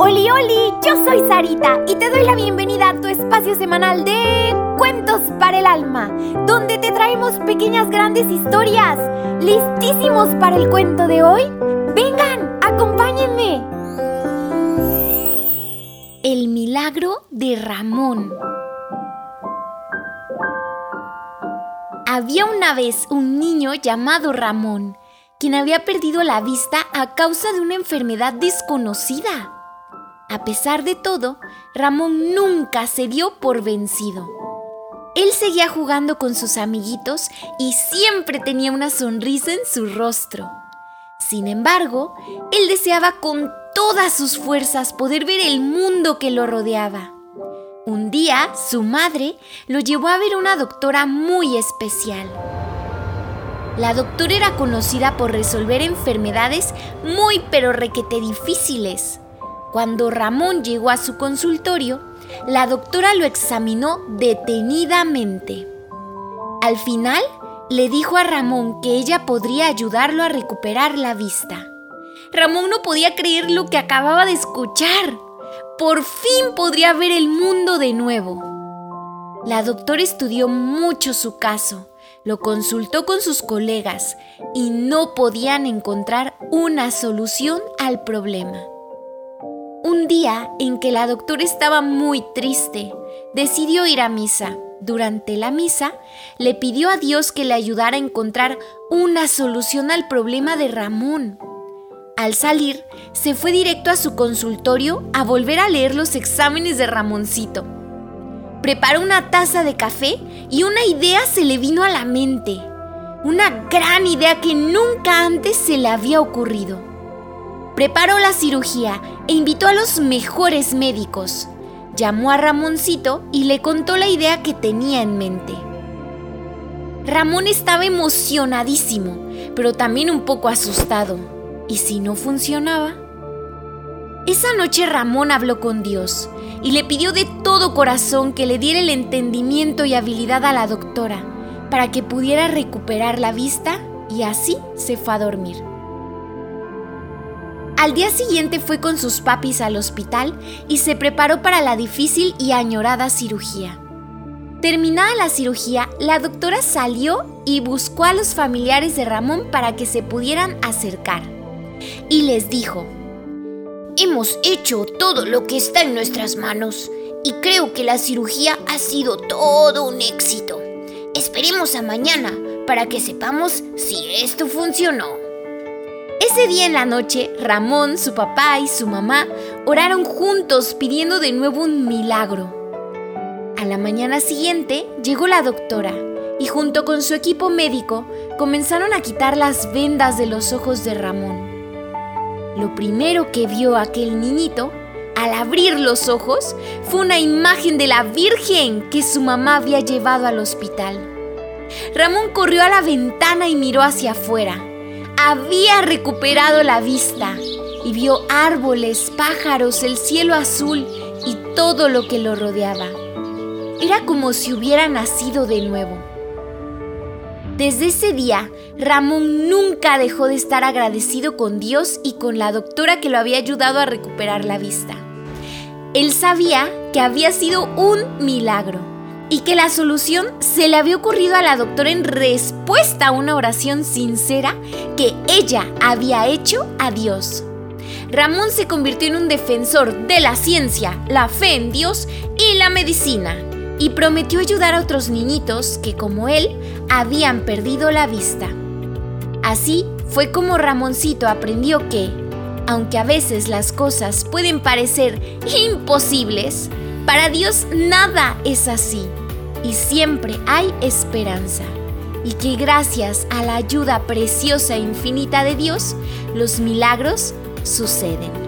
Oli, oli, yo soy Sarita y te doy la bienvenida a tu espacio semanal de Cuentos para el Alma, donde te traemos pequeñas grandes historias. ¿Listísimos para el cuento de hoy? Vengan, acompáñenme. El milagro de Ramón. Había una vez un niño llamado Ramón, quien había perdido la vista a causa de una enfermedad desconocida. A pesar de todo, Ramón nunca se dio por vencido. Él seguía jugando con sus amiguitos y siempre tenía una sonrisa en su rostro. Sin embargo, él deseaba con todas sus fuerzas poder ver el mundo que lo rodeaba. Un día, su madre lo llevó a ver una doctora muy especial. La doctora era conocida por resolver enfermedades muy pero requete difíciles. Cuando Ramón llegó a su consultorio, la doctora lo examinó detenidamente. Al final, le dijo a Ramón que ella podría ayudarlo a recuperar la vista. Ramón no podía creer lo que acababa de escuchar por fin podría ver el mundo de nuevo. La doctora estudió mucho su caso, lo consultó con sus colegas y no podían encontrar una solución al problema. Un día en que la doctora estaba muy triste, decidió ir a misa. Durante la misa, le pidió a Dios que le ayudara a encontrar una solución al problema de Ramón. Al salir, se fue directo a su consultorio a volver a leer los exámenes de Ramoncito. Preparó una taza de café y una idea se le vino a la mente. Una gran idea que nunca antes se le había ocurrido. Preparó la cirugía e invitó a los mejores médicos. Llamó a Ramoncito y le contó la idea que tenía en mente. Ramón estaba emocionadísimo, pero también un poco asustado. ¿Y si no funcionaba? Esa noche Ramón habló con Dios y le pidió de todo corazón que le diera el entendimiento y habilidad a la doctora para que pudiera recuperar la vista y así se fue a dormir. Al día siguiente fue con sus papis al hospital y se preparó para la difícil y añorada cirugía. Terminada la cirugía, la doctora salió y buscó a los familiares de Ramón para que se pudieran acercar y les dijo, Hemos hecho todo lo que está en nuestras manos y creo que la cirugía ha sido todo un éxito. Esperemos a mañana para que sepamos si esto funcionó. Ese día en la noche, Ramón, su papá y su mamá oraron juntos pidiendo de nuevo un milagro. A la mañana siguiente llegó la doctora y junto con su equipo médico comenzaron a quitar las vendas de los ojos de Ramón. Lo primero que vio aquel niñito al abrir los ojos fue una imagen de la Virgen que su mamá había llevado al hospital. Ramón corrió a la ventana y miró hacia afuera. Había recuperado la vista y vio árboles, pájaros, el cielo azul y todo lo que lo rodeaba. Era como si hubiera nacido de nuevo. Desde ese día, Ramón nunca dejó de estar agradecido con Dios y con la doctora que lo había ayudado a recuperar la vista. Él sabía que había sido un milagro y que la solución se le había ocurrido a la doctora en respuesta a una oración sincera que ella había hecho a Dios. Ramón se convirtió en un defensor de la ciencia, la fe en Dios y la medicina y prometió ayudar a otros niñitos que, como él, habían perdido la vista. Así fue como Ramoncito aprendió que, aunque a veces las cosas pueden parecer imposibles, para Dios nada es así y siempre hay esperanza. Y que gracias a la ayuda preciosa e infinita de Dios, los milagros suceden.